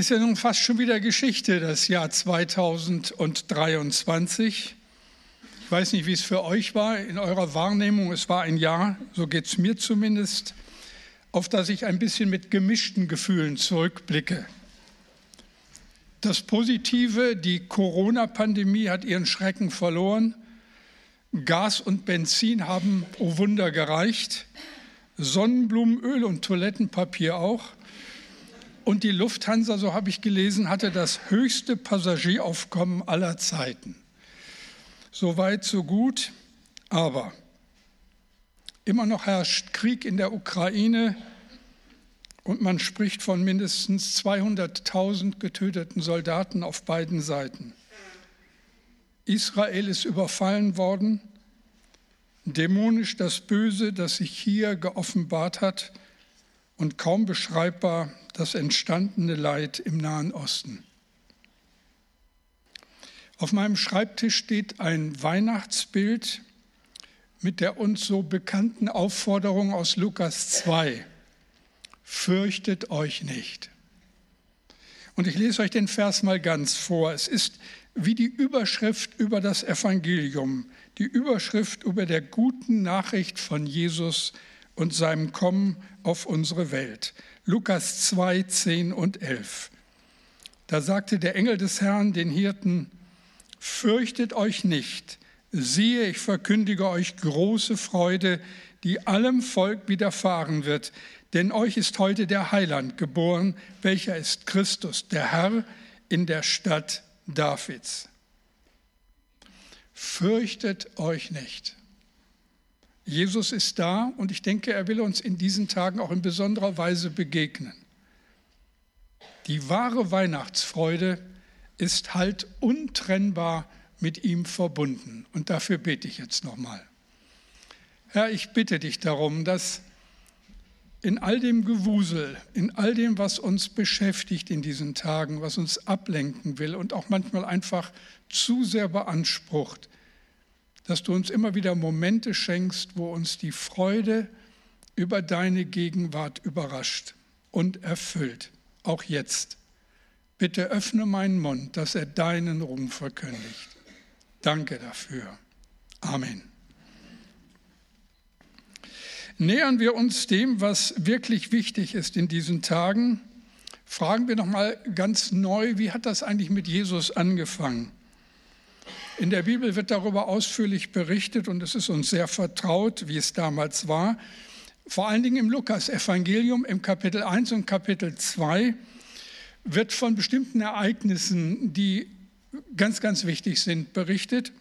Ist ja nun fast schon wieder Geschichte, das Jahr 2023. Ich weiß nicht, wie es für euch war in eurer Wahrnehmung. Es war ein Jahr, so geht es mir zumindest, auf das ich ein bisschen mit gemischten Gefühlen zurückblicke. Das Positive, die Corona-Pandemie hat ihren Schrecken verloren. Gas und Benzin haben, oh Wunder, gereicht. Sonnenblumenöl und Toilettenpapier auch. Und die Lufthansa, so habe ich gelesen, hatte das höchste Passagieraufkommen aller Zeiten. So weit, so gut. Aber immer noch herrscht Krieg in der Ukraine und man spricht von mindestens 200.000 getöteten Soldaten auf beiden Seiten. Israel ist überfallen worden. Dämonisch das Böse, das sich hier geoffenbart hat und kaum beschreibbar das entstandene Leid im Nahen Osten. Auf meinem Schreibtisch steht ein Weihnachtsbild mit der uns so bekannten Aufforderung aus Lukas 2. Fürchtet euch nicht. Und ich lese euch den Vers mal ganz vor. Es ist wie die Überschrift über das Evangelium, die Überschrift über der guten Nachricht von Jesus und seinem Kommen auf unsere Welt. Lukas 2, 10 und 11. Da sagte der Engel des Herrn den Hirten, fürchtet euch nicht, siehe, ich verkündige euch große Freude, die allem Volk widerfahren wird, denn euch ist heute der Heiland geboren, welcher ist Christus, der Herr in der Stadt Davids. Fürchtet euch nicht. Jesus ist da und ich denke, er will uns in diesen Tagen auch in besonderer Weise begegnen. Die wahre Weihnachtsfreude ist halt untrennbar mit ihm verbunden. Und dafür bete ich jetzt nochmal. Herr, ich bitte dich darum, dass in all dem Gewusel, in all dem, was uns beschäftigt in diesen Tagen, was uns ablenken will und auch manchmal einfach zu sehr beansprucht, dass du uns immer wieder Momente schenkst, wo uns die Freude über deine Gegenwart überrascht und erfüllt, auch jetzt. Bitte öffne meinen Mund, dass er deinen Ruhm verkündigt. Danke dafür. Amen. Nähern wir uns dem, was wirklich wichtig ist in diesen Tagen, fragen wir noch mal ganz neu, wie hat das eigentlich mit Jesus angefangen? In der Bibel wird darüber ausführlich berichtet und es ist uns sehr vertraut, wie es damals war. Vor allen Dingen im Lukas-Evangelium im Kapitel 1 und Kapitel 2 wird von bestimmten Ereignissen, die ganz, ganz wichtig sind, berichtet.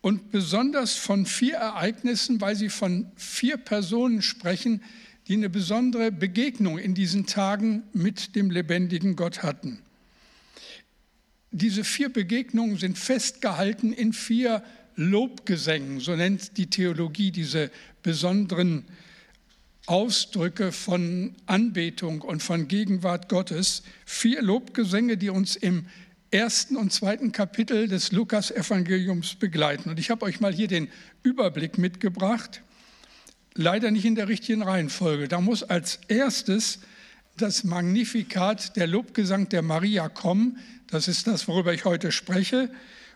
Und besonders von vier Ereignissen, weil sie von vier Personen sprechen, die eine besondere Begegnung in diesen Tagen mit dem lebendigen Gott hatten. Diese vier Begegnungen sind festgehalten in vier Lobgesängen, so nennt die Theologie diese besonderen Ausdrücke von Anbetung und von Gegenwart Gottes. Vier Lobgesänge, die uns im ersten und zweiten Kapitel des Lukas-Evangeliums begleiten. Und ich habe euch mal hier den Überblick mitgebracht, leider nicht in der richtigen Reihenfolge. Da muss als erstes das Magnifikat, der Lobgesang der Maria kommen. Das ist das, worüber ich heute spreche.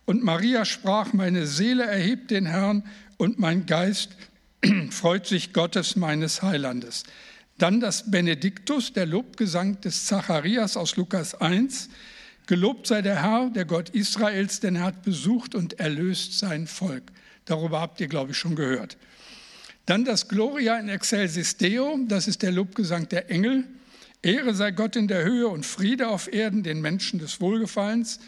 Und Maria sprach, meine Seele erhebt den Herrn und mein Geist freut sich Gottes meines Heilandes. Dann das Benediktus, der Lobgesang des Zacharias aus Lukas 1. Gelobt sei der Herr, der Gott Israels, denn er hat besucht und erlöst sein Volk. Darüber habt ihr, glaube ich, schon gehört. Dann das Gloria in Excelsis Deo, das ist der Lobgesang der Engel. Ehre sei Gott in der Höhe und Friede auf Erden den Menschen des Wohlgefallens.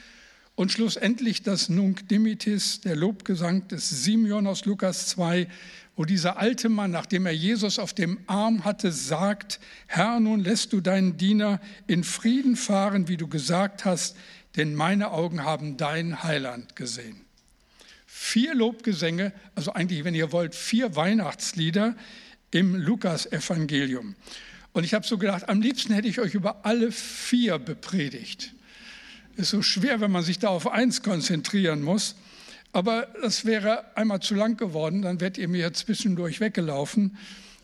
Und schlussendlich das Nunc Dimittis, der Lobgesang des Simeon aus Lukas 2, wo dieser alte Mann, nachdem er Jesus auf dem Arm hatte, sagt, Herr, nun lässt du deinen Diener in Frieden fahren, wie du gesagt hast, denn meine Augen haben dein Heiland gesehen. Vier Lobgesänge, also eigentlich, wenn ihr wollt, vier Weihnachtslieder im Lukas-Evangelium. Und ich habe so gedacht, am liebsten hätte ich euch über alle vier bepredigt. Ist so schwer, wenn man sich da auf eins konzentrieren muss. Aber das wäre einmal zu lang geworden, dann wärt ihr mir zwischendurch weggelaufen.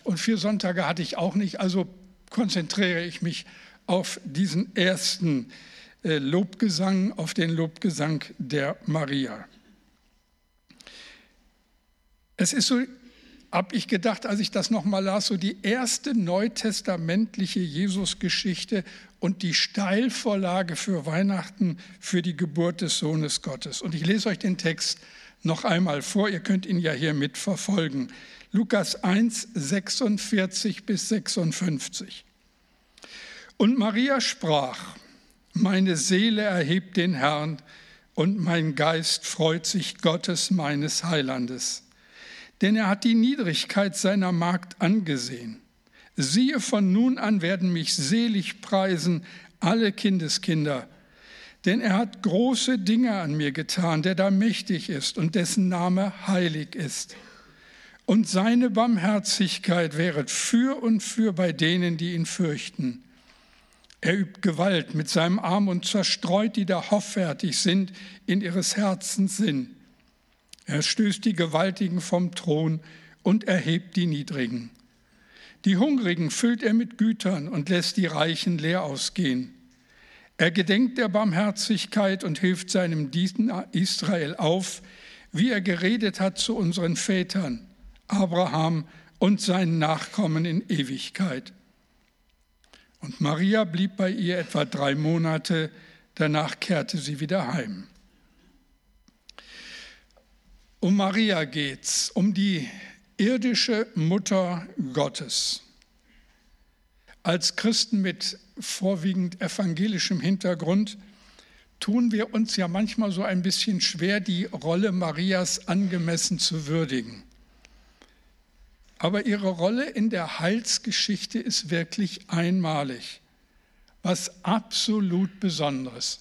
Und vier Sonntage hatte ich auch nicht, also konzentriere ich mich auf diesen ersten äh, Lobgesang, auf den Lobgesang der Maria. Es ist so, habe ich gedacht, als ich das nochmal las, so die erste neutestamentliche Jesusgeschichte und die Steilvorlage für Weihnachten, für die Geburt des Sohnes Gottes. Und ich lese euch den Text noch einmal vor, ihr könnt ihn ja hier mitverfolgen. Lukas 1, 46 bis 56. Und Maria sprach, meine Seele erhebt den Herrn und mein Geist freut sich Gottes meines Heilandes. Denn er hat die Niedrigkeit seiner Magd angesehen. Siehe, von nun an werden mich selig preisen alle Kindeskinder, denn er hat große Dinge an mir getan, der da mächtig ist und dessen Name heilig ist. Und seine Barmherzigkeit wäret für und für bei denen, die ihn fürchten. Er übt Gewalt mit seinem Arm und zerstreut, die da hoffärtig sind, in ihres Herzens Sinn. Er stößt die Gewaltigen vom Thron und erhebt die Niedrigen. Die Hungrigen füllt er mit Gütern und lässt die Reichen leer ausgehen. Er gedenkt der Barmherzigkeit und hilft seinem Diener Israel auf, wie er geredet hat zu unseren Vätern, Abraham und seinen Nachkommen in Ewigkeit. Und Maria blieb bei ihr etwa drei Monate, danach kehrte sie wieder heim. Um Maria geht's, um die irdische Mutter Gottes. Als Christen mit vorwiegend evangelischem Hintergrund tun wir uns ja manchmal so ein bisschen schwer, die Rolle Marias angemessen zu würdigen. Aber ihre Rolle in der Heilsgeschichte ist wirklich einmalig, was absolut Besonderes.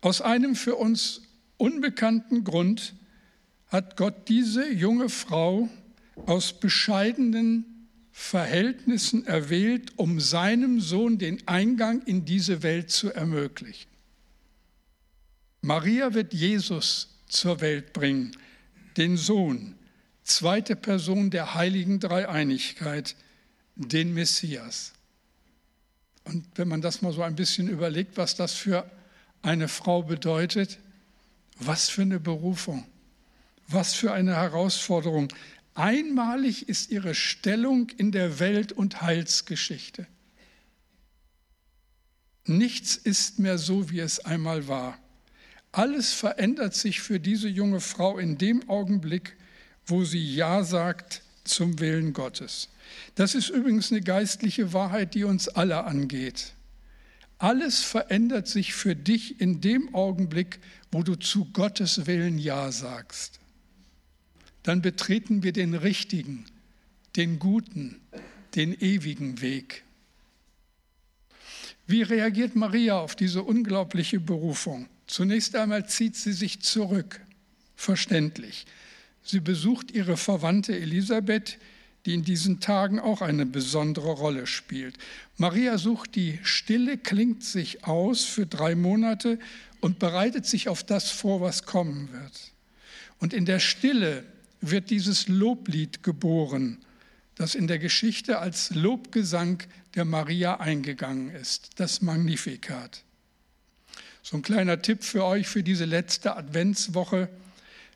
Aus einem für uns unbekannten Grund hat Gott diese junge Frau aus bescheidenen Verhältnissen erwählt, um seinem Sohn den Eingang in diese Welt zu ermöglichen. Maria wird Jesus zur Welt bringen, den Sohn, zweite Person der heiligen Dreieinigkeit, den Messias. Und wenn man das mal so ein bisschen überlegt, was das für eine Frau bedeutet, was für eine Berufung, was für eine Herausforderung. Einmalig ist ihre Stellung in der Welt- und Heilsgeschichte. Nichts ist mehr so, wie es einmal war. Alles verändert sich für diese junge Frau in dem Augenblick, wo sie Ja sagt zum Willen Gottes. Das ist übrigens eine geistliche Wahrheit, die uns alle angeht. Alles verändert sich für dich in dem Augenblick, wo du zu Gottes Willen Ja sagst. Dann betreten wir den richtigen, den guten, den ewigen Weg. Wie reagiert Maria auf diese unglaubliche Berufung? Zunächst einmal zieht sie sich zurück, verständlich. Sie besucht ihre Verwandte Elisabeth, die in diesen Tagen auch eine besondere Rolle spielt. Maria sucht die Stille, klingt sich aus für drei Monate und bereitet sich auf das vor, was kommen wird. Und in der Stille wird dieses Loblied geboren, das in der Geschichte als Lobgesang der Maria eingegangen ist, das Magnificat. So ein kleiner Tipp für euch für diese letzte Adventswoche.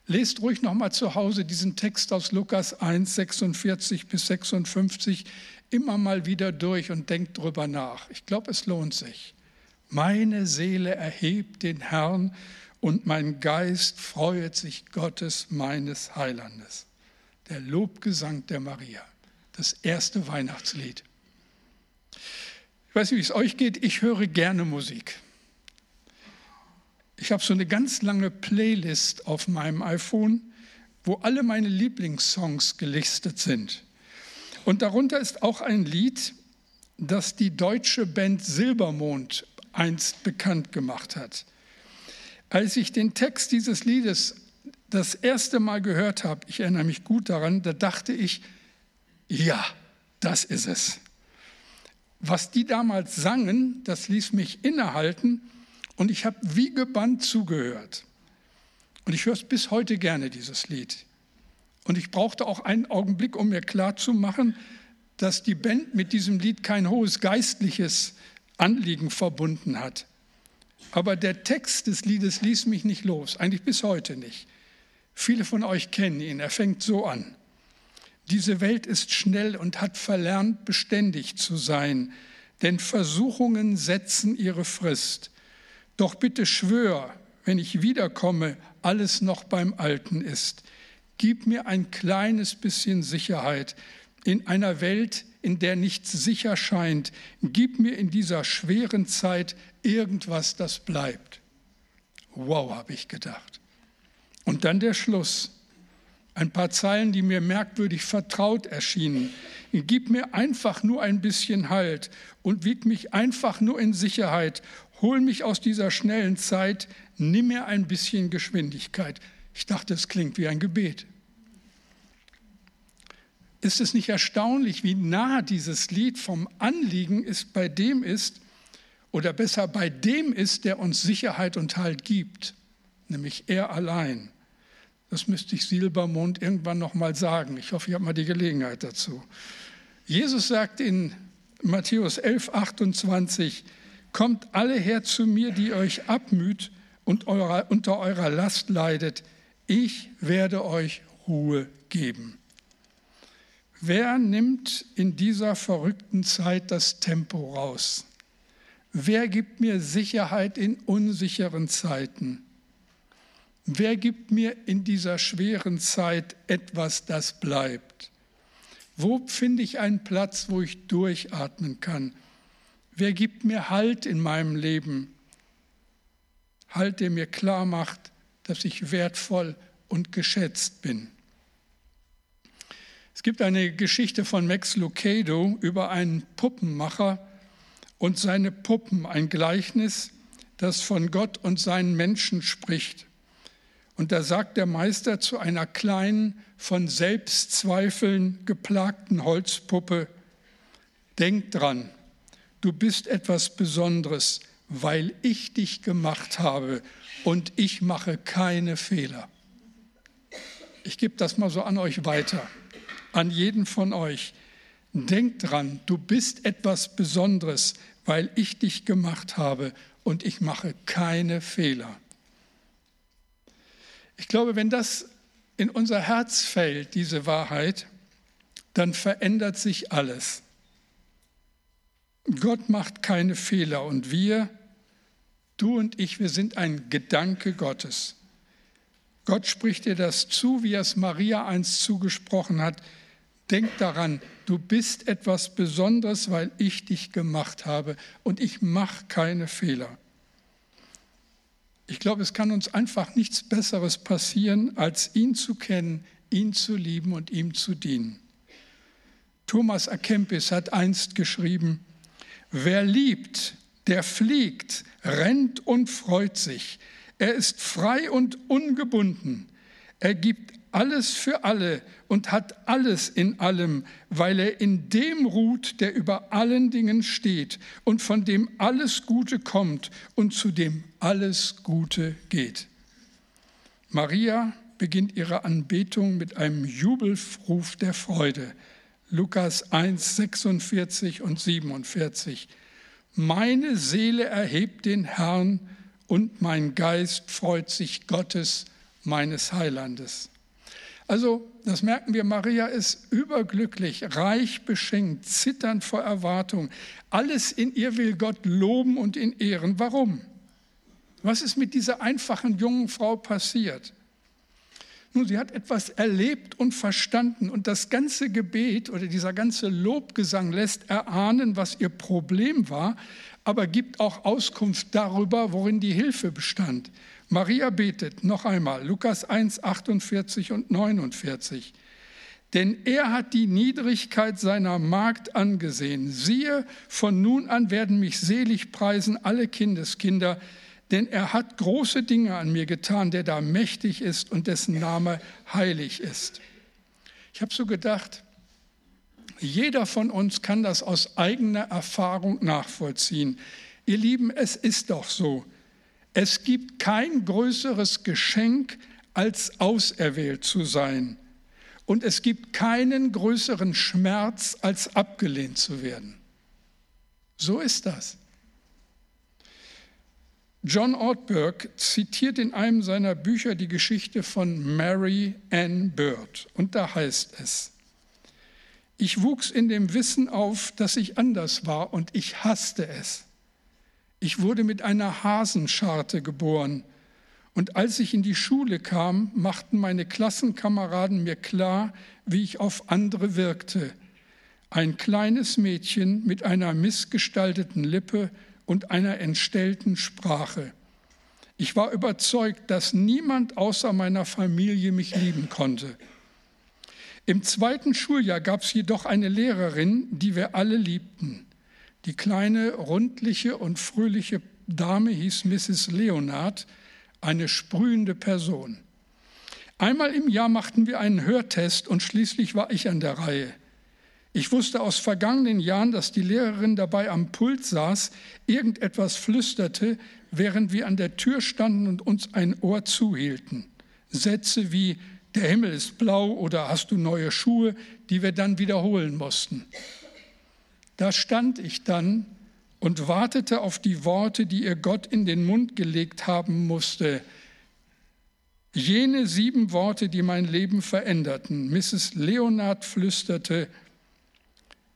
Lest ruhig nochmal zu Hause diesen Text aus Lukas 1, 46 bis 56 immer mal wieder durch und denkt drüber nach. Ich glaube, es lohnt sich. Meine Seele erhebt den Herrn und mein Geist freuet sich Gottes meines Heilandes. Der Lobgesang der Maria, das erste Weihnachtslied. Ich weiß nicht, wie es euch geht, ich höre gerne Musik. Ich habe so eine ganz lange Playlist auf meinem iPhone, wo alle meine Lieblingssongs gelistet sind. Und darunter ist auch ein Lied, das die deutsche Band Silbermond einst bekannt gemacht hat. Als ich den Text dieses Liedes das erste Mal gehört habe, ich erinnere mich gut daran, da dachte ich, ja, das ist es. Was die damals sangen, das ließ mich innehalten und ich habe wie gebannt zugehört. Und ich höre es bis heute gerne, dieses Lied. Und ich brauchte auch einen Augenblick, um mir klarzumachen, dass die Band mit diesem Lied kein hohes geistliches Anliegen verbunden hat. Aber der Text des Liedes ließ mich nicht los, eigentlich bis heute nicht. Viele von euch kennen ihn, er fängt so an. Diese Welt ist schnell und hat verlernt, beständig zu sein, denn Versuchungen setzen ihre Frist. Doch bitte schwör, wenn ich wiederkomme, alles noch beim Alten ist. Gib mir ein kleines bisschen Sicherheit in einer Welt, in der nichts sicher scheint. Gib mir in dieser schweren Zeit irgendwas, das bleibt. Wow, habe ich gedacht. Und dann der Schluss. Ein paar Zeilen, die mir merkwürdig vertraut erschienen. Gib mir einfach nur ein bisschen Halt und wieg mich einfach nur in Sicherheit. Hol mich aus dieser schnellen Zeit, nimm mir ein bisschen Geschwindigkeit. Ich dachte, es klingt wie ein Gebet. Ist es nicht erstaunlich, wie nah dieses Lied vom Anliegen ist, bei dem ist, oder besser bei dem ist, der uns Sicherheit und Halt gibt, nämlich er allein. Das müsste ich Silbermond irgendwann noch mal sagen. Ich hoffe, ich habe mal die Gelegenheit dazu. Jesus sagt in Matthäus 11, 28, Kommt alle her zu mir, die euch abmüht und eurer, unter eurer Last leidet. Ich werde euch Ruhe geben. Wer nimmt in dieser verrückten Zeit das Tempo raus? Wer gibt mir Sicherheit in unsicheren Zeiten? Wer gibt mir in dieser schweren Zeit etwas, das bleibt? Wo finde ich einen Platz, wo ich durchatmen kann? Wer gibt mir Halt in meinem Leben? Halt, der mir klar macht, dass ich wertvoll und geschätzt bin. Es gibt eine Geschichte von Max Lucado über einen Puppenmacher, und seine Puppen, ein Gleichnis, das von Gott und seinen Menschen spricht. Und da sagt der Meister zu einer kleinen, von Selbstzweifeln geplagten Holzpuppe, denk dran, du bist etwas Besonderes, weil ich dich gemacht habe und ich mache keine Fehler. Ich gebe das mal so an euch weiter, an jeden von euch. Denk dran, du bist etwas Besonderes, weil ich dich gemacht habe und ich mache keine Fehler. Ich glaube, wenn das in unser Herz fällt, diese Wahrheit, dann verändert sich alles. Gott macht keine Fehler und wir, du und ich, wir sind ein Gedanke Gottes. Gott spricht dir das zu, wie er es Maria einst zugesprochen hat. Denk daran, du bist etwas Besonderes, weil ich dich gemacht habe und ich mache keine Fehler. Ich glaube, es kann uns einfach nichts Besseres passieren, als ihn zu kennen, ihn zu lieben und ihm zu dienen. Thomas Akempis hat einst geschrieben, wer liebt, der fliegt, rennt und freut sich. Er ist frei und ungebunden. Er gibt alles für alle und hat alles in allem, weil er in dem ruht, der über allen Dingen steht und von dem alles Gute kommt und zu dem alles Gute geht. Maria beginnt ihre Anbetung mit einem Jubelruf der Freude. Lukas 1, 46 und 47. Meine Seele erhebt den Herrn und mein Geist freut sich Gottes, meines Heilandes. Also, das merken wir, Maria ist überglücklich, reich beschenkt, zitternd vor Erwartung. Alles in ihr will Gott loben und in ehren. Warum? Was ist mit dieser einfachen jungen Frau passiert? Nun, sie hat etwas erlebt und verstanden und das ganze Gebet oder dieser ganze Lobgesang lässt erahnen, was ihr Problem war, aber gibt auch Auskunft darüber, worin die Hilfe bestand. Maria betet noch einmal, Lukas 1, 48 und 49. Denn er hat die Niedrigkeit seiner Magd angesehen. Siehe, von nun an werden mich selig preisen alle Kindeskinder, denn er hat große Dinge an mir getan, der da mächtig ist und dessen Name heilig ist. Ich habe so gedacht, jeder von uns kann das aus eigener Erfahrung nachvollziehen. Ihr Lieben, es ist doch so. Es gibt kein größeres Geschenk, als auserwählt zu sein. Und es gibt keinen größeren Schmerz, als abgelehnt zu werden. So ist das. John Ortberg zitiert in einem seiner Bücher die Geschichte von Mary Ann Bird. Und da heißt es, ich wuchs in dem Wissen auf, dass ich anders war und ich hasste es. Ich wurde mit einer Hasenscharte geboren. Und als ich in die Schule kam, machten meine Klassenkameraden mir klar, wie ich auf andere wirkte. Ein kleines Mädchen mit einer missgestalteten Lippe und einer entstellten Sprache. Ich war überzeugt, dass niemand außer meiner Familie mich lieben konnte. Im zweiten Schuljahr gab es jedoch eine Lehrerin, die wir alle liebten. Die kleine, rundliche und fröhliche Dame hieß Mrs. Leonard, eine sprühende Person. Einmal im Jahr machten wir einen Hörtest und schließlich war ich an der Reihe. Ich wusste aus vergangenen Jahren, dass die Lehrerin dabei am Pult saß, irgendetwas flüsterte, während wir an der Tür standen und uns ein Ohr zuhielten. Sätze wie der Himmel ist blau oder hast du neue Schuhe, die wir dann wiederholen mussten. Da stand ich dann und wartete auf die Worte, die ihr Gott in den Mund gelegt haben musste. Jene sieben Worte, die mein Leben veränderten. Mrs. Leonard flüsterte,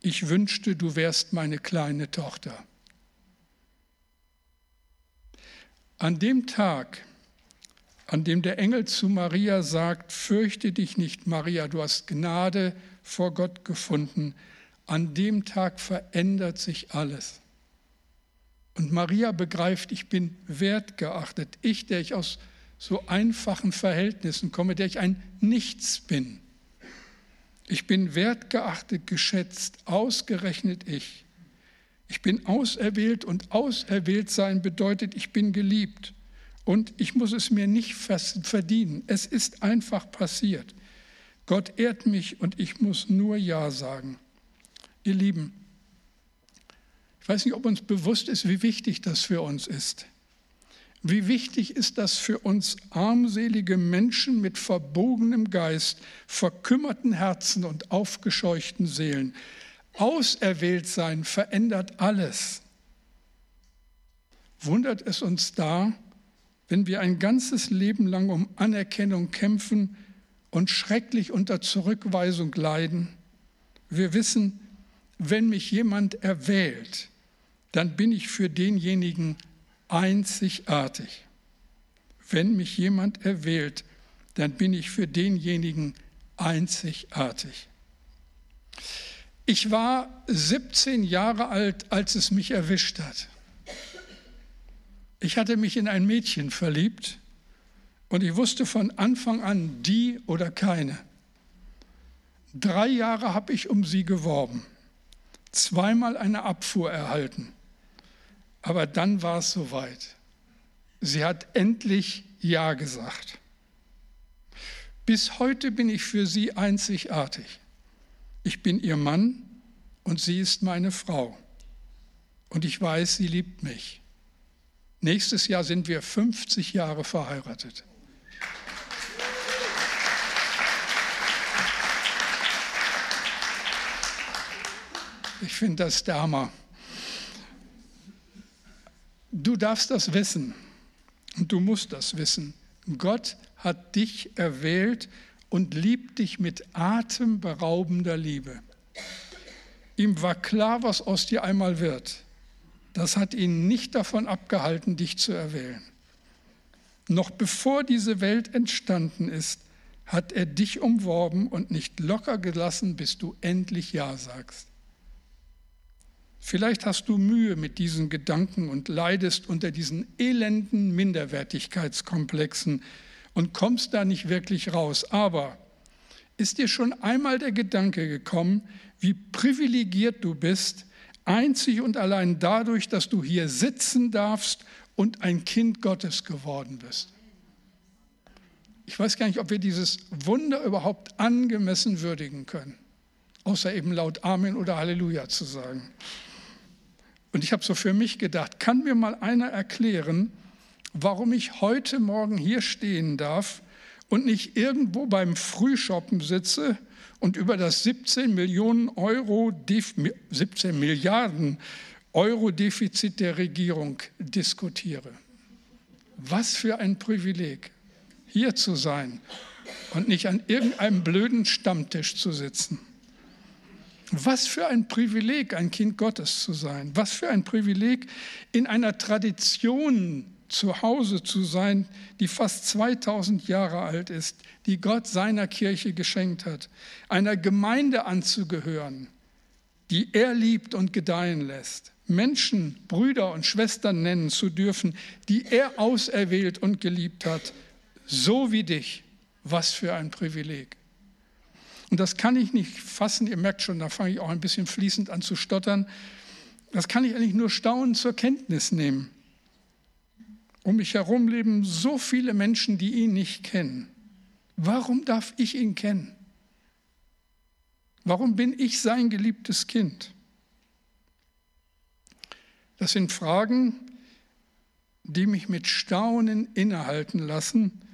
ich wünschte, du wärst meine kleine Tochter. An dem Tag, an dem der Engel zu Maria sagt, fürchte dich nicht, Maria, du hast Gnade vor Gott gefunden, an dem Tag verändert sich alles. Und Maria begreift, ich bin wertgeachtet. Ich, der ich aus so einfachen Verhältnissen komme, der ich ein Nichts bin. Ich bin wertgeachtet, geschätzt, ausgerechnet ich. Ich bin auserwählt und auserwählt sein bedeutet, ich bin geliebt. Und ich muss es mir nicht verdienen. Es ist einfach passiert. Gott ehrt mich und ich muss nur Ja sagen. Ihr Lieben, ich weiß nicht, ob uns bewusst ist, wie wichtig das für uns ist. Wie wichtig ist das für uns armselige Menschen mit verbogenem Geist, verkümmerten Herzen und aufgescheuchten Seelen. Auserwählt sein verändert alles. Wundert es uns da, wenn wir ein ganzes Leben lang um Anerkennung kämpfen und schrecklich unter Zurückweisung leiden? Wir wissen, wenn mich jemand erwählt, dann bin ich für denjenigen einzigartig. Wenn mich jemand erwählt, dann bin ich für denjenigen einzigartig. Ich war 17 Jahre alt, als es mich erwischt hat. Ich hatte mich in ein Mädchen verliebt und ich wusste von Anfang an die oder keine. Drei Jahre habe ich um sie geworben, zweimal eine Abfuhr erhalten. Aber dann war es soweit. Sie hat endlich Ja gesagt. Bis heute bin ich für sie einzigartig. Ich bin ihr Mann und sie ist meine Frau. Und ich weiß, sie liebt mich. Nächstes Jahr sind wir 50 Jahre verheiratet. Ich finde das der Hammer. Du darfst das wissen und du musst das wissen. Gott hat dich erwählt und liebt dich mit atemberaubender Liebe. Ihm war klar, was aus dir einmal wird. Das hat ihn nicht davon abgehalten, dich zu erwählen. Noch bevor diese Welt entstanden ist, hat er dich umworben und nicht locker gelassen, bis du endlich Ja sagst. Vielleicht hast du Mühe mit diesen Gedanken und leidest unter diesen elenden Minderwertigkeitskomplexen und kommst da nicht wirklich raus. Aber ist dir schon einmal der Gedanke gekommen, wie privilegiert du bist, einzig und allein dadurch, dass du hier sitzen darfst und ein Kind Gottes geworden bist? Ich weiß gar nicht, ob wir dieses Wunder überhaupt angemessen würdigen können, außer eben laut Amen oder Halleluja zu sagen. Und ich habe so für mich gedacht, kann mir mal einer erklären, warum ich heute Morgen hier stehen darf und nicht irgendwo beim Frühshoppen sitze und über das 17 Millionen Euro, 17 Milliarden Euro Defizit der Regierung diskutiere. Was für ein Privileg, hier zu sein und nicht an irgendeinem blöden Stammtisch zu sitzen. Was für ein Privileg, ein Kind Gottes zu sein. Was für ein Privileg, in einer Tradition zu Hause zu sein, die fast 2000 Jahre alt ist, die Gott seiner Kirche geschenkt hat. Einer Gemeinde anzugehören, die er liebt und gedeihen lässt. Menschen, Brüder und Schwestern nennen zu dürfen, die er auserwählt und geliebt hat, so wie dich. Was für ein Privileg. Und das kann ich nicht fassen, ihr merkt schon, da fange ich auch ein bisschen fließend an zu stottern. Das kann ich eigentlich nur staunend zur Kenntnis nehmen. Um mich herum leben so viele Menschen, die ihn nicht kennen. Warum darf ich ihn kennen? Warum bin ich sein geliebtes Kind? Das sind Fragen, die mich mit Staunen innehalten lassen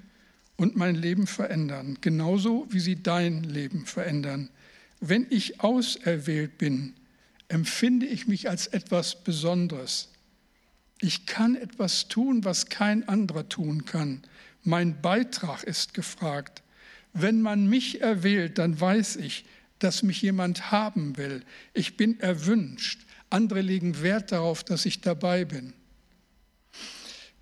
und mein Leben verändern, genauso wie sie dein Leben verändern. Wenn ich auserwählt bin, empfinde ich mich als etwas Besonderes. Ich kann etwas tun, was kein anderer tun kann. Mein Beitrag ist gefragt. Wenn man mich erwählt, dann weiß ich, dass mich jemand haben will. Ich bin erwünscht. Andere legen Wert darauf, dass ich dabei bin.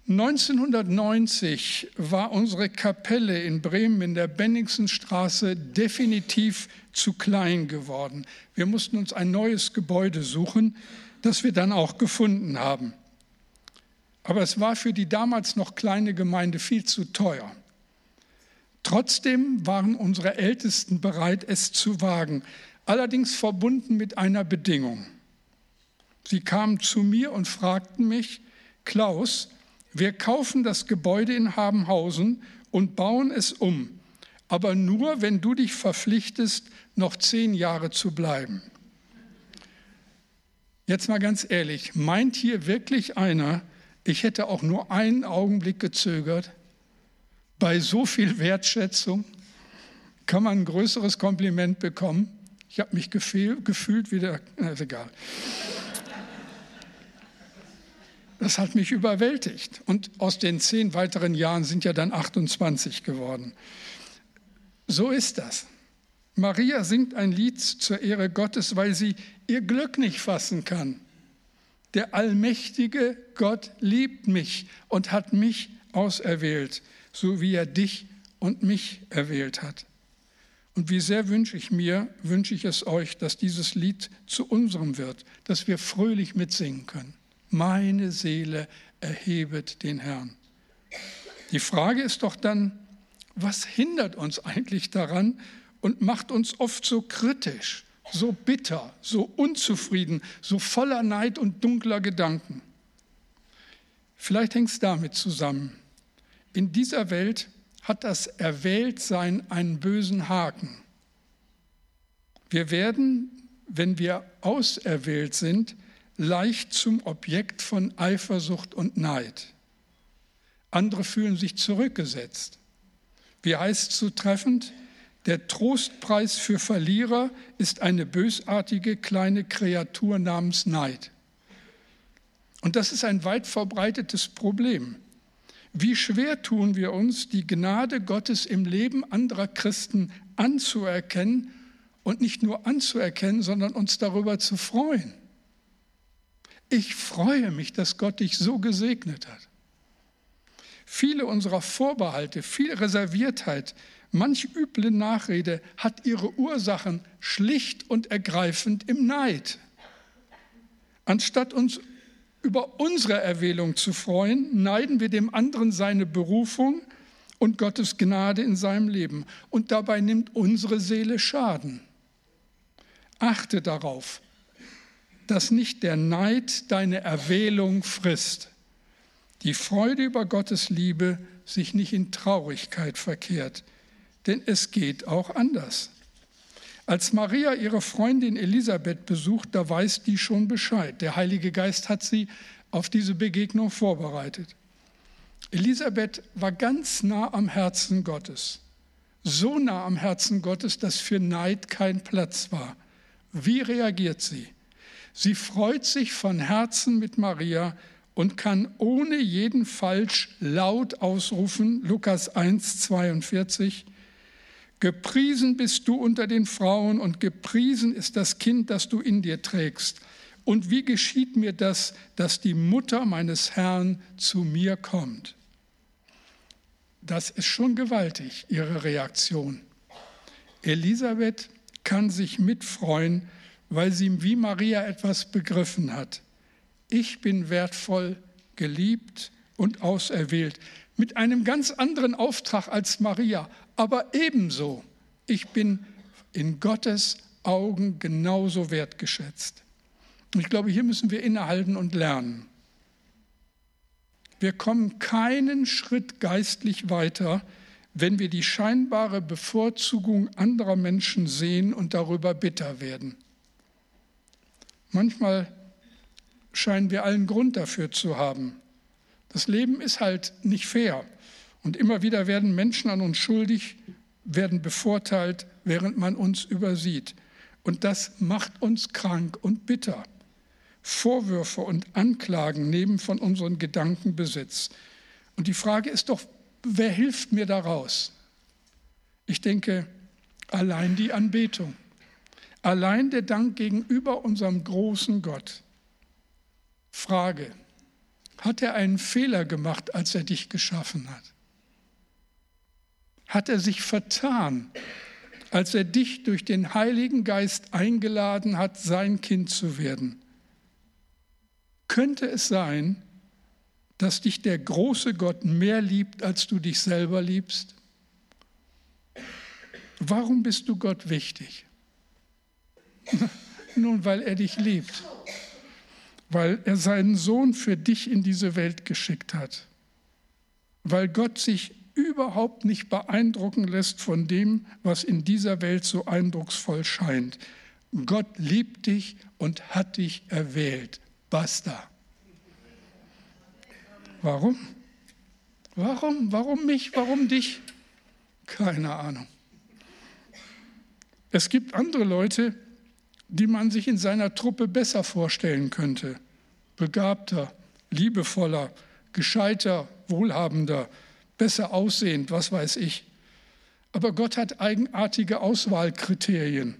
1990 war unsere Kapelle in Bremen in der Benningsenstraße definitiv zu klein geworden. Wir mussten uns ein neues Gebäude suchen, das wir dann auch gefunden haben. Aber es war für die damals noch kleine Gemeinde viel zu teuer. Trotzdem waren unsere Ältesten bereit, es zu wagen, allerdings verbunden mit einer Bedingung. Sie kamen zu mir und fragten mich, Klaus, wir kaufen das Gebäude in Habenhausen und bauen es um, aber nur, wenn du dich verpflichtest, noch zehn Jahre zu bleiben. Jetzt mal ganz ehrlich, meint hier wirklich einer, ich hätte auch nur einen Augenblick gezögert? Bei so viel Wertschätzung kann man ein größeres Kompliment bekommen. Ich habe mich gefühlt wie der, ist egal. Das hat mich überwältigt. Und aus den zehn weiteren Jahren sind ja dann 28 geworden. So ist das. Maria singt ein Lied zur Ehre Gottes, weil sie ihr Glück nicht fassen kann. Der allmächtige Gott liebt mich und hat mich auserwählt, so wie er dich und mich erwählt hat. Und wie sehr wünsche ich mir, wünsche ich es euch, dass dieses Lied zu unserem wird, dass wir fröhlich mitsingen können. Meine Seele erhebet den Herrn. Die Frage ist doch dann, was hindert uns eigentlich daran und macht uns oft so kritisch, so bitter, so unzufrieden, so voller Neid und dunkler Gedanken? Vielleicht hängt es damit zusammen. In dieser Welt hat das Erwähltsein einen bösen Haken. Wir werden, wenn wir auserwählt sind, leicht zum Objekt von Eifersucht und Neid. Andere fühlen sich zurückgesetzt. Wie heißt es so? Der Trostpreis für Verlierer ist eine bösartige kleine Kreatur namens Neid. Und das ist ein weit verbreitetes Problem. Wie schwer tun wir uns, die Gnade Gottes im Leben anderer Christen anzuerkennen und nicht nur anzuerkennen, sondern uns darüber zu freuen. Ich freue mich, dass Gott dich so gesegnet hat. Viele unserer Vorbehalte, viel Reserviertheit, manch üble Nachrede hat ihre Ursachen schlicht und ergreifend im Neid. Anstatt uns über unsere Erwählung zu freuen, neiden wir dem anderen seine Berufung und Gottes Gnade in seinem Leben. Und dabei nimmt unsere Seele Schaden. Achte darauf, dass nicht der Neid deine Erwählung frisst. Die Freude über Gottes Liebe sich nicht in Traurigkeit verkehrt, denn es geht auch anders. Als Maria ihre Freundin Elisabeth besucht, da weiß die schon Bescheid. Der Heilige Geist hat sie auf diese Begegnung vorbereitet. Elisabeth war ganz nah am Herzen Gottes. So nah am Herzen Gottes, dass für Neid kein Platz war. Wie reagiert sie? Sie freut sich von Herzen mit Maria und kann ohne jeden Falsch laut ausrufen, Lukas 1, 42, Gepriesen bist du unter den Frauen und gepriesen ist das Kind, das du in dir trägst. Und wie geschieht mir das, dass die Mutter meines Herrn zu mir kommt? Das ist schon gewaltig, ihre Reaktion. Elisabeth kann sich mitfreuen, weil sie wie Maria etwas begriffen hat. Ich bin wertvoll, geliebt und auserwählt, mit einem ganz anderen Auftrag als Maria, aber ebenso, ich bin in Gottes Augen genauso wertgeschätzt. Und ich glaube, hier müssen wir innehalten und lernen. Wir kommen keinen Schritt geistlich weiter, wenn wir die scheinbare Bevorzugung anderer Menschen sehen und darüber bitter werden. Manchmal scheinen wir allen Grund dafür zu haben. Das Leben ist halt nicht fair. Und immer wieder werden Menschen an uns schuldig, werden bevorteilt, während man uns übersieht. Und das macht uns krank und bitter. Vorwürfe und Anklagen nehmen von unseren Gedanken Besitz. Und die Frage ist doch, wer hilft mir daraus? Ich denke, allein die Anbetung, allein der Dank gegenüber unserem großen Gott. Frage, hat er einen Fehler gemacht, als er dich geschaffen hat? Hat er sich vertan, als er dich durch den Heiligen Geist eingeladen hat, sein Kind zu werden? Könnte es sein, dass dich der große Gott mehr liebt, als du dich selber liebst? Warum bist du Gott wichtig? Nun, weil er dich liebt, weil er seinen Sohn für dich in diese Welt geschickt hat, weil Gott sich überhaupt nicht beeindrucken lässt von dem, was in dieser Welt so eindrucksvoll scheint. Gott liebt dich und hat dich erwählt. Basta. Warum? Warum? Warum mich? Warum dich? Keine Ahnung. Es gibt andere Leute, die man sich in seiner Truppe besser vorstellen könnte. Begabter, liebevoller, gescheiter, wohlhabender, besser aussehend, was weiß ich. Aber Gott hat eigenartige Auswahlkriterien.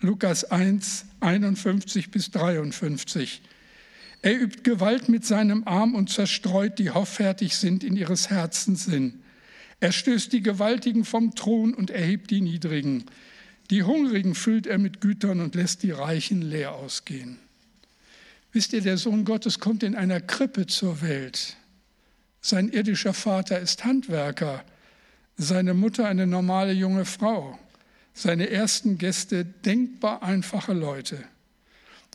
Lukas 1, 51 bis 53. Er übt Gewalt mit seinem Arm und zerstreut, die hoffärtig sind in ihres Herzens Sinn. Er stößt die Gewaltigen vom Thron und erhebt die Niedrigen. Die Hungrigen füllt er mit Gütern und lässt die Reichen leer ausgehen. Wisst ihr, der Sohn Gottes kommt in einer Krippe zur Welt. Sein irdischer Vater ist Handwerker, seine Mutter eine normale junge Frau, seine ersten Gäste denkbar einfache Leute.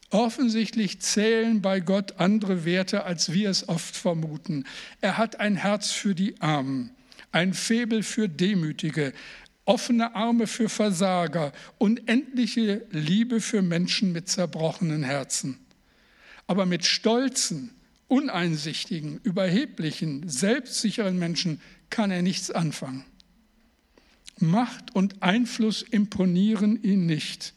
Offensichtlich zählen bei Gott andere Werte, als wir es oft vermuten. Er hat ein Herz für die Armen, ein Febel für Demütige, offene Arme für Versager, unendliche Liebe für Menschen mit zerbrochenen Herzen. Aber mit stolzen, uneinsichtigen, überheblichen, selbstsicheren Menschen kann er nichts anfangen. Macht und Einfluss imponieren ihn nicht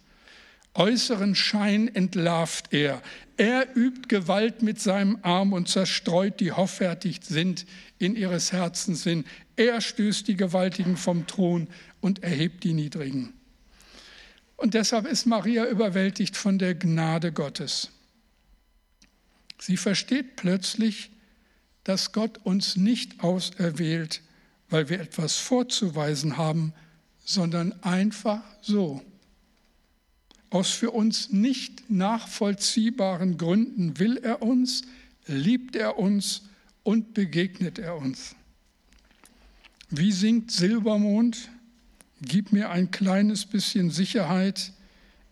äußeren Schein entlarvt er. Er übt Gewalt mit seinem Arm und zerstreut, die hoffärtig sind, in ihres Herzens Sinn. Er stößt die Gewaltigen vom Thron und erhebt die Niedrigen. Und deshalb ist Maria überwältigt von der Gnade Gottes. Sie versteht plötzlich, dass Gott uns nicht auserwählt, weil wir etwas vorzuweisen haben, sondern einfach so. Aus für uns nicht nachvollziehbaren Gründen will er uns, liebt er uns und begegnet er uns. Wie singt Silbermond? Gib mir ein kleines bisschen Sicherheit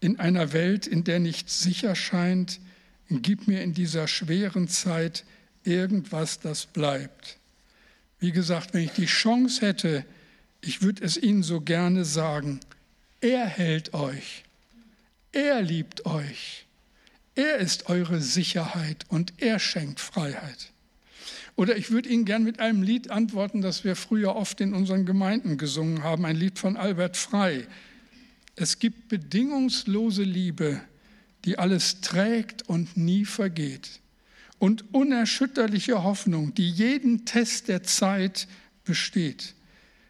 in einer Welt, in der nichts sicher scheint. Gib mir in dieser schweren Zeit irgendwas, das bleibt. Wie gesagt, wenn ich die Chance hätte, ich würde es Ihnen so gerne sagen, er hält euch. Er liebt euch. Er ist eure Sicherheit und er schenkt Freiheit. Oder ich würde Ihnen gern mit einem Lied antworten, das wir früher oft in unseren Gemeinden gesungen haben, ein Lied von Albert Frei. Es gibt bedingungslose Liebe, die alles trägt und nie vergeht. und unerschütterliche Hoffnung, die jeden Test der Zeit besteht.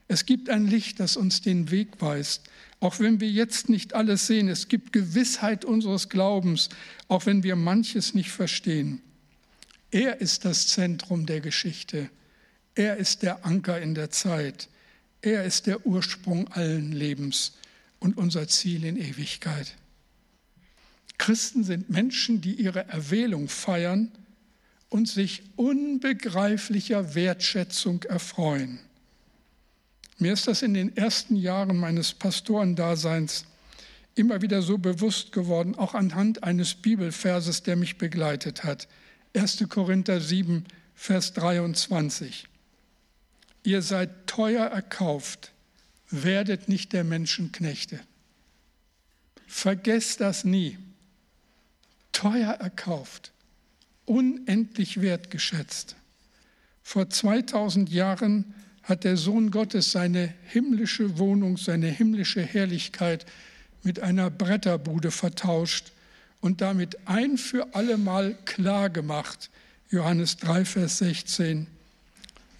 Es gibt ein Licht, das uns den Weg weist, auch wenn wir jetzt nicht alles sehen. Es gibt Gewissheit unseres Glaubens, auch wenn wir manches nicht verstehen. Er ist das Zentrum der Geschichte. Er ist der Anker in der Zeit. Er ist der Ursprung allen Lebens und unser Ziel in Ewigkeit. Christen sind Menschen, die ihre Erwählung feiern und sich unbegreiflicher Wertschätzung erfreuen. Mir ist das in den ersten Jahren meines Pastorendaseins immer wieder so bewusst geworden, auch anhand eines Bibelverses, der mich begleitet hat. 1. Korinther 7, Vers 23. Ihr seid teuer erkauft, werdet nicht der Menschen Knechte. Vergesst das nie. Teuer erkauft, unendlich wertgeschätzt. Vor 2000 Jahren hat der Sohn Gottes seine himmlische Wohnung, seine himmlische Herrlichkeit mit einer Bretterbude vertauscht und damit ein für allemal klar gemacht. Johannes 3, Vers 16.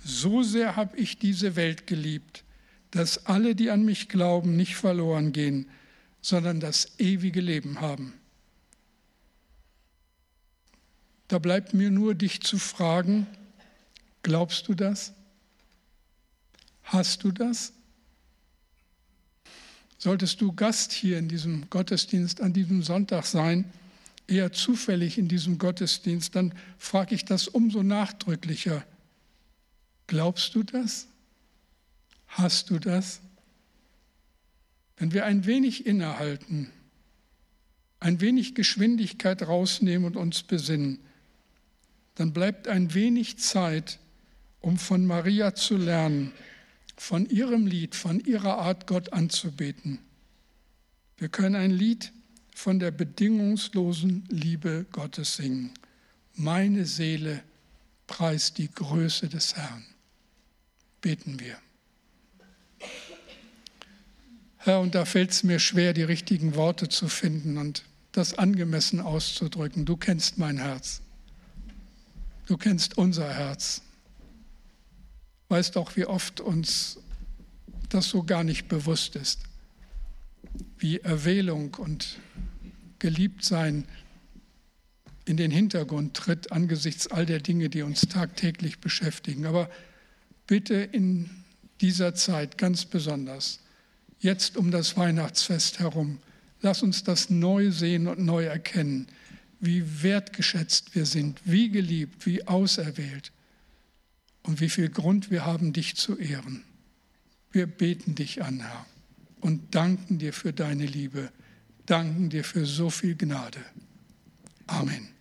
So sehr habe ich diese Welt geliebt, dass alle, die an mich glauben, nicht verloren gehen, sondern das ewige Leben haben. Da bleibt mir nur dich zu fragen, glaubst du das? Hast du das? Solltest du Gast hier in diesem Gottesdienst an diesem Sonntag sein, eher zufällig in diesem Gottesdienst, dann frage ich das umso nachdrücklicher. Glaubst du das? Hast du das? Wenn wir ein wenig innehalten, ein wenig Geschwindigkeit rausnehmen und uns besinnen, dann bleibt ein wenig Zeit, um von Maria zu lernen, von ihrem Lied, von ihrer Art, Gott anzubeten. Wir können ein Lied von der bedingungslosen Liebe Gottes singen. Meine Seele preist die Größe des Herrn. Beten wir. Herr, und da fällt es mir schwer, die richtigen Worte zu finden und das angemessen auszudrücken. Du kennst mein Herz. Du kennst unser Herz weißt auch, wie oft uns das so gar nicht bewusst ist, wie Erwählung und Geliebtsein in den Hintergrund tritt angesichts all der Dinge, die uns tagtäglich beschäftigen. Aber bitte in dieser Zeit ganz besonders, jetzt um das Weihnachtsfest herum, lass uns das neu sehen und neu erkennen, wie wertgeschätzt wir sind, wie geliebt, wie auserwählt und wie viel Grund wir haben, dich zu ehren. Wir beten dich an, Herr, und danken dir für deine Liebe, danken dir für so viel Gnade. Amen.